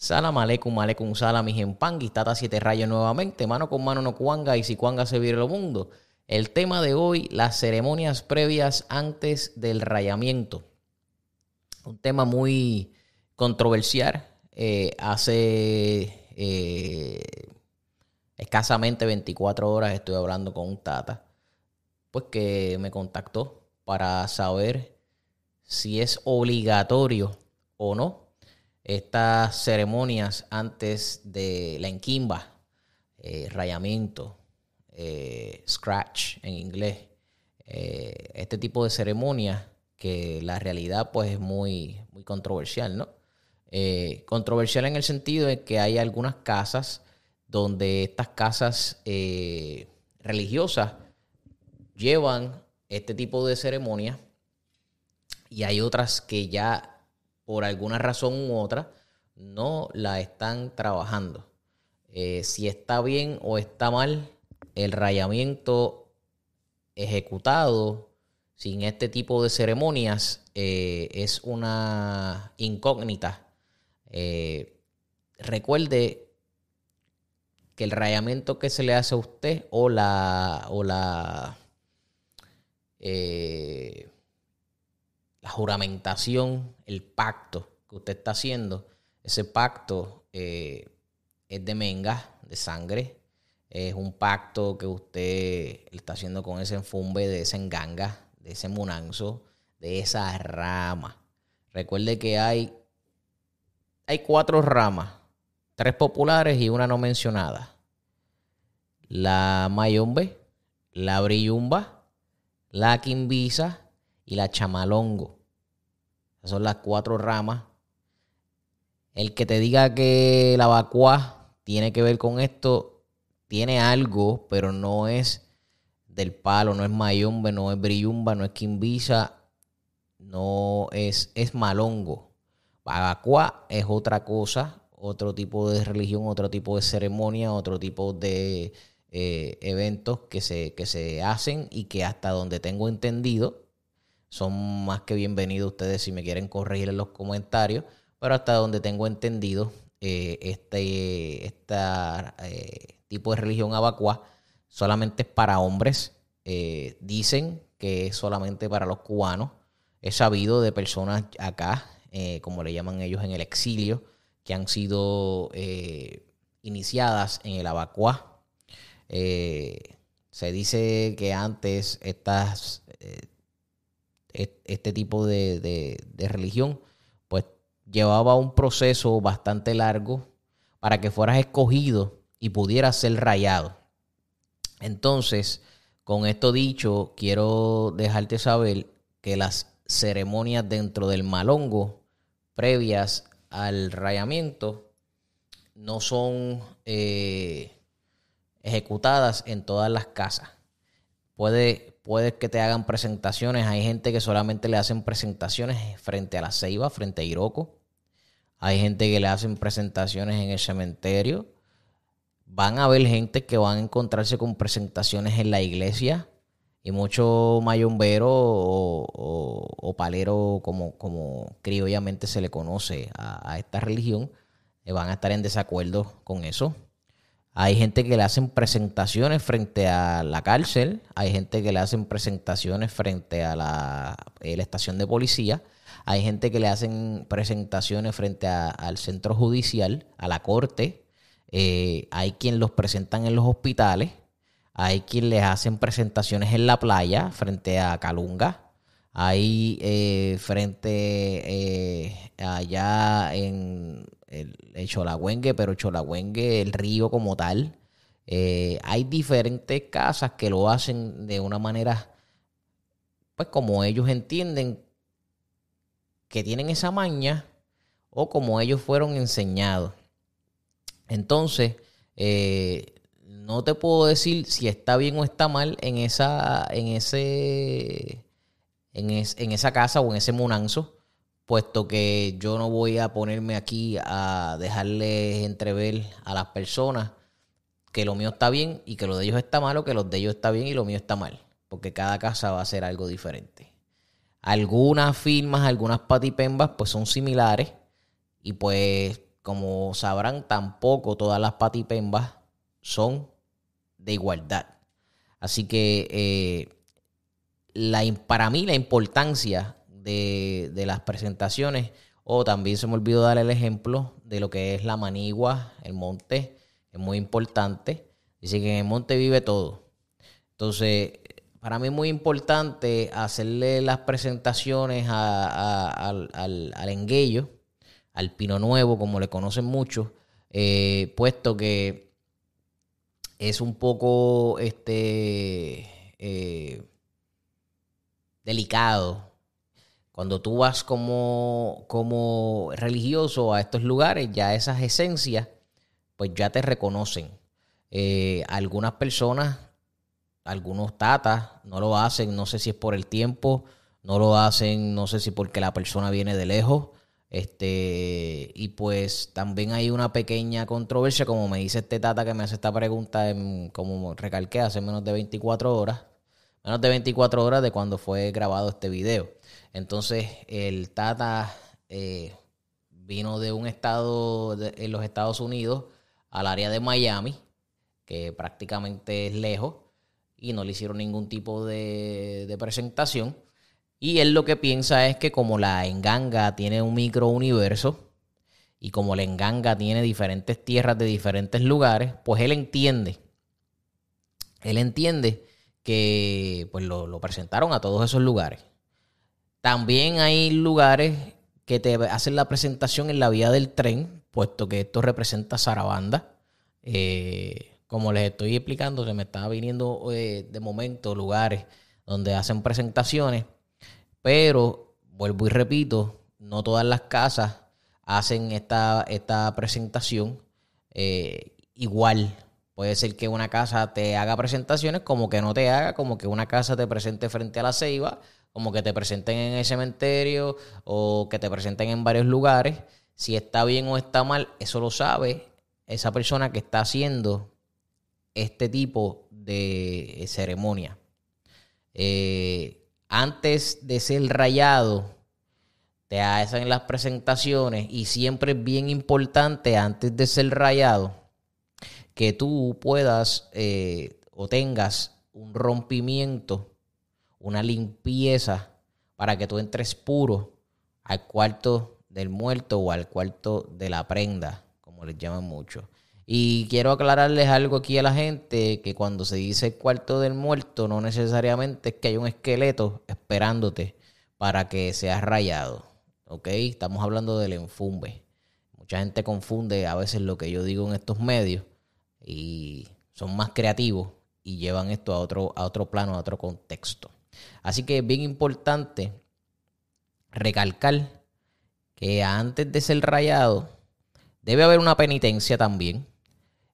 Salam aleikum, aleikum salam, mi tata siete rayos nuevamente, mano con mano no cuanga y si cuanga se vive el mundo. El tema de hoy, las ceremonias previas antes del rayamiento. Un tema muy controversial. Eh, hace eh, escasamente 24 horas estoy hablando con un tata, pues que me contactó para saber si es obligatorio o no estas ceremonias antes de la enquimba, eh, rayamiento, eh, scratch en inglés, eh, este tipo de ceremonias que la realidad pues es muy, muy controversial, ¿no? controversial en el sentido de que hay algunas casas donde estas casas religiosas llevan este tipo de ceremonias y hay otras que ya por alguna razón u otra, no la están trabajando. Eh, si está bien o está mal el rayamiento ejecutado sin este tipo de ceremonias eh, es una incógnita. Eh, recuerde que el rayamiento que se le hace a usted o la o la la juramentación, el pacto que usted está haciendo, ese pacto eh, es de menga, de sangre. Es un pacto que usted está haciendo con ese enfumbe de ese enganga, de ese munanzo, de esa rama. Recuerde que hay, hay cuatro ramas, tres populares y una no mencionada. La mayombe, la brillumba, la quimbisa y la chamalongo. Esas son las cuatro ramas. El que te diga que la vacua tiene que ver con esto, tiene algo, pero no es del palo, no es mayombe, no es brillumba, no es quimbisa, no es, es malongo. Vacua es otra cosa, otro tipo de religión, otro tipo de ceremonia, otro tipo de eh, eventos que se, que se hacen y que hasta donde tengo entendido, son más que bienvenidos ustedes si me quieren corregir en los comentarios. Pero hasta donde tengo entendido, eh, este, eh, tipo de religión abacua solamente es para hombres. Eh, dicen que es solamente para los cubanos. He sabido de personas acá, como le llaman ellos en el exilio, que han sido iniciadas en el abacua. se dice que antes estas este tipo de, religión, pues llevaba un proceso bastante largo para que fueras escogido y pudieras ser rayado. Entonces, con esto dicho, quiero dejarte saber que las ceremonias dentro del malongo previas al rayamiento no son eh, ejecutadas en todas las casas. Puede, puede que te hagan presentaciones. Hay gente que solamente le hacen presentaciones frente a la ceiba, frente a Iroco. Hay gente que le hacen presentaciones en el cementerio. Van a haber gente que van a encontrarse con presentaciones en la iglesia. Y mucho mayombero o, o, palero, como, como criollamente se le conoce a, a esta religión, eh, van a estar en desacuerdo con eso. Hay gente que le hacen presentaciones frente a la cárcel, hay gente que le hacen presentaciones frente a la, eh, estación de policía, hay gente que le hacen presentaciones frente al centro judicial, a la corte, eh, hay quien los presentan en los hospitales, hay quien les hacen presentaciones en la playa frente a Calunga, hay eh, frente allá en el, Cholagüengue, pero Cholagüengue, el río como tal. Eh, hay diferentes casas que lo hacen de una manera, pues como ellos entienden que tienen esa maña o como ellos fueron enseñados. Entonces, eh, no te puedo decir si está bien o está mal en esa, en ese, en, en esa casa o en ese munanzo puesto que yo no voy a ponerme aquí a dejarles entrever a las personas que lo mío está bien y que lo de ellos está mal o que los de ellos está bien y lo mío está mal, porque cada casa va a ser algo diferente. Algunas firmas, algunas patipembas, pues son similares y pues como sabrán, tampoco todas las patipembas son de igualdad. Así que eh, la, para mí la importancia de, de, las presentaciones, o también se me olvidó dar el ejemplo de lo que es la manigua, el monte, es muy importante. Dice que en el monte vive todo. Entonces, para mí es muy importante hacerle las presentaciones al, al, al al pino nuevo, como le conocen muchos, eh, puesto que es un poco este eh, delicado. Cuando tú vas como, como religioso a estos lugares, ya esas esencias, pues ya te reconocen. Eh, algunas personas, algunos tatas, no lo hacen, no sé si es por el tiempo, no lo hacen, no sé si porque la persona viene de lejos. Este, y pues también hay una pequeña controversia, como me dice este tata que me hace esta pregunta, como recalqué, hace menos de 24 horas, menos de 24 horas de cuando fue grabado este video. Entonces, el tata eh, vino de un estado en los Estados Unidos al área de Miami, que prácticamente es lejos, y no le hicieron ningún tipo de, de presentación. Y él lo que piensa es que como la enganga tiene un microuniverso y como la enganga tiene diferentes tierras de diferentes lugares, pues él entiende, él entiende que pues lo, presentaron a todos esos lugares. También hay lugares que te hacen la presentación en la vía del tren, puesto que esto representa Sarabanda. Eh, como les estoy explicando, se me estaba viniendo eh, de momento lugares donde hacen presentaciones pero, vuelvo y repito, no todas las casas hacen esta, esta presentación eh, igual. Puede ser que una casa te haga presentaciones como que no te haga, como que una casa te presente frente a la ceiba, como que te presenten en el cementerio o que te presenten en varios lugares. Si está bien o está mal, eso lo sabe esa persona que está haciendo este tipo de ceremonia. Eh, antes de ser rayado, te hacen las presentaciones y siempre es bien importante antes de ser rayado que tú puedas eh, o tengas un rompimiento, una limpieza para que tú entres puro al cuarto del muerto o al cuarto de la prenda, como les llaman mucho. Y quiero aclararles algo aquí a la gente, que cuando se dice cuarto del muerto, no necesariamente es que hay un esqueleto esperándote para que seas rayado. ¿Ok? Estamos hablando del enfumbe. Mucha gente confunde a veces lo que yo digo en estos medios y son más creativos y llevan esto a otro, a otro plano, a otro contexto. Así que es bien importante recalcar que antes de ser rayado debe haber una penitencia también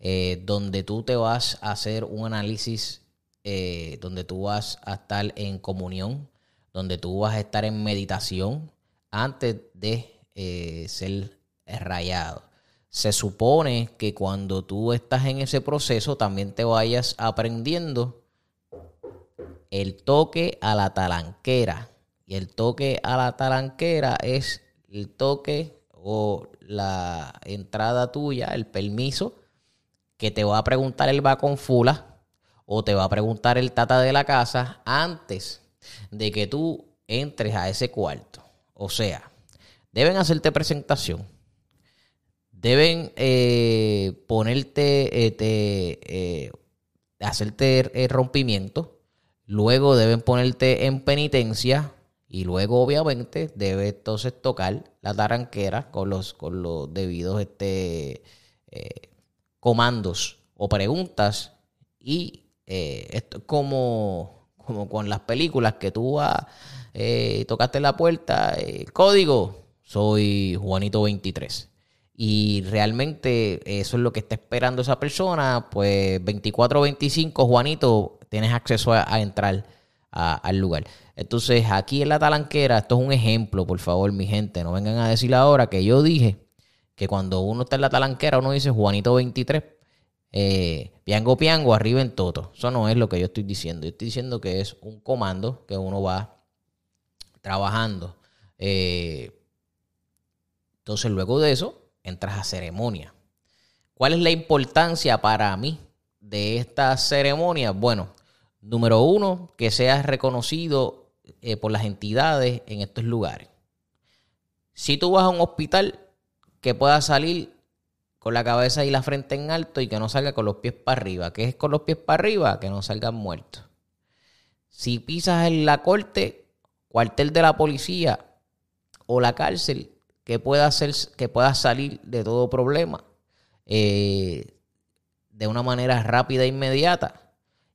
eh, donde tú te vas a hacer un análisis, eh, donde tú vas a estar en comunión, donde tú vas a estar en meditación antes de eh, ser rayado. Se supone que cuando tú estás en ese proceso también te vayas aprendiendo el toque a la talanquera. Y el toque a la talanquera es el toque o la entrada tuya, el permiso que te va a preguntar el va con fula o te va a preguntar el tata de la casa antes de que tú entres a ese cuarto. O sea, deben hacerte presentación. Deben eh, ponerte, este, eh, hacerte el rompimiento. Luego deben ponerte en penitencia. Y luego, obviamente, debe entonces tocar la taranquera con los, con los debidos este, eh, comandos o preguntas y eh, esto es como, como con las películas que tú eh, tocaste la puerta, código, soy Juanito 23. Y realmente eso es lo que está esperando esa persona, pues 24-25, Juanito, tienes acceso a, entrar al lugar. Entonces, aquí en la talanquera, esto es un ejemplo, por favor, mi gente, no vengan a decir ahora que yo dije que cuando uno está en la talanquera, uno dice Juanito 23, eh, piango piango, arriba en toto. Eso no es lo que yo estoy diciendo. Yo estoy diciendo que es un comando que uno va trabajando. Eh, entonces, luego de eso, entras a ceremonia. ¿Cuál es la importancia para mí de esta ceremonia? Bueno, número uno, que seas reconocido eh, por las entidades en estos lugares. Si tú vas a un hospital, que puedas salir con la cabeza y la frente en alto y que no salga con los pies para arriba. ¿Qué es con los pies para arriba? Que no salgan muertos. Si pisas en la corte, cuartel de la policía o la cárcel, que pueda, hacer, que salir de todo problema eh, de una manera rápida e inmediata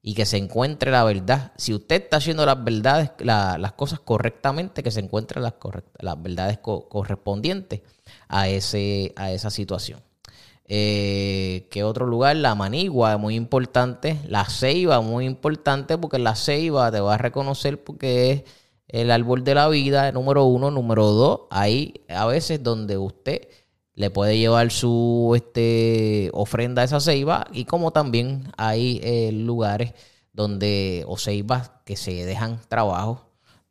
y que se encuentre la verdad. Si usted está haciendo las verdades, las cosas correctamente, que se encuentren las, las verdades correspondientes a, ese, a esa situación. Eh, ¿Qué otro lugar? La manigua, muy importante. La ceiba, muy importante, porque la ceiba te va a reconocer porque es el árbol de la vida, número uno. Número dos, ahí a veces donde usted le puede llevar su este, ofrenda a esa ceiba y como también hay eh, lugares donde o ceibas que se dejan trabajos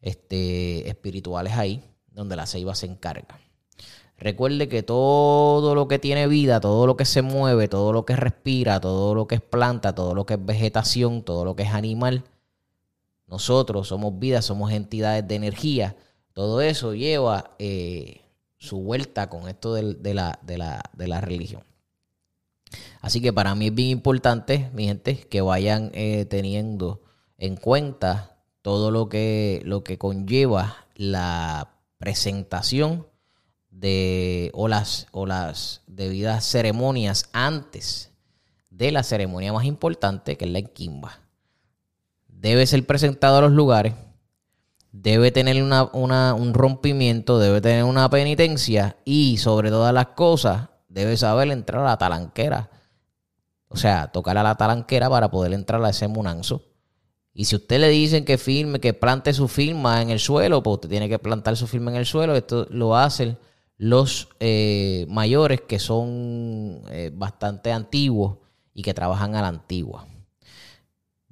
este, espirituales ahí, donde la ceiba se encarga. Recuerde que todo lo que tiene vida, todo lo que se mueve, todo lo que respira, todo lo que es planta, todo lo que es vegetación, todo lo que es animal, nosotros somos vida, somos entidades de energía. Todo eso lleva eh, su vuelta con esto de, la, de, la, religión. Así que para mí es bien importante, mi gente, que vayan eh, teniendo en cuenta todo lo que, lo que conlleva la presentación de, o, las, o las debidas ceremonias antes de la ceremonia más importante, que es la equimba. Debe ser presentado a los lugares, debe tener una, un rompimiento, debe tener una penitencia y sobre todas las cosas debe saber entrar a la talanquera. O sea, tocar a la talanquera para poder entrar a ese munanzo. Y si usted le dicen que firme, que plante su firma en el suelo, pues usted tiene que plantar su firma en el suelo. Esto lo hace los eh, mayores que son eh, bastante antiguos y que trabajan a la antigua.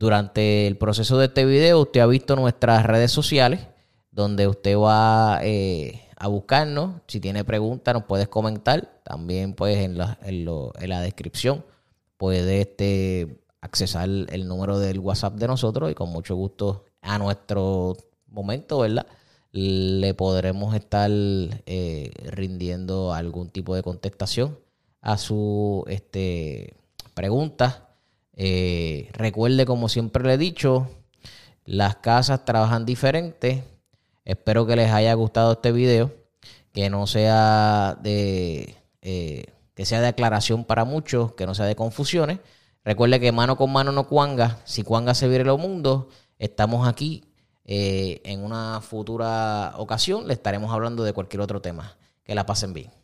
Durante el proceso de este video usted ha visto nuestras redes sociales donde usted va eh, a buscarnos. Si tiene preguntas nos puedes comentar. También pues en la, en la descripción puede este, accesar el número del WhatsApp de nosotros y con mucho gusto a nuestro momento, ¿verdad? le podremos estar eh, rindiendo algún tipo de contestación a su este, pregunta. Eh, recuerde, como siempre le he dicho, las casas trabajan diferente. Espero que les haya gustado este video, que no sea de eh, que sea de aclaración para muchos, que no sea de confusiones. Recuerde que mano con mano no cuanga. Si cuanga se viene el mundo, estamos aquí eh, en una futura ocasión le estaremos hablando de cualquier otro tema. Que la pasen bien.